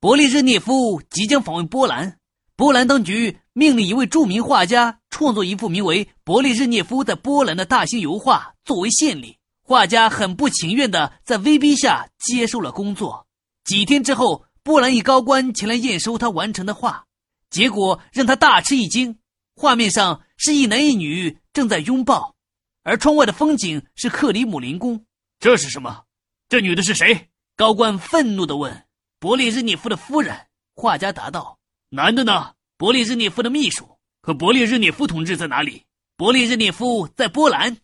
勃列日涅夫即将访问波兰，波兰当局命令一位著名画家创作一幅名为《勃列日涅夫在波兰》的大型油画作为献礼。画家很不情愿的在威逼下接受了工作。几天之后，波兰一高官前来验收他完成的画，结果让他大吃一惊。画面上是一男一女正在拥抱，而窗外的风景是克里姆林宫。这是什么？这女的是谁？高官愤怒地问。伯列日涅夫的夫人，画家答道：“男的呢？伯列日涅夫的秘书。可伯列日涅夫同志在哪里？伯列日涅夫在波兰。”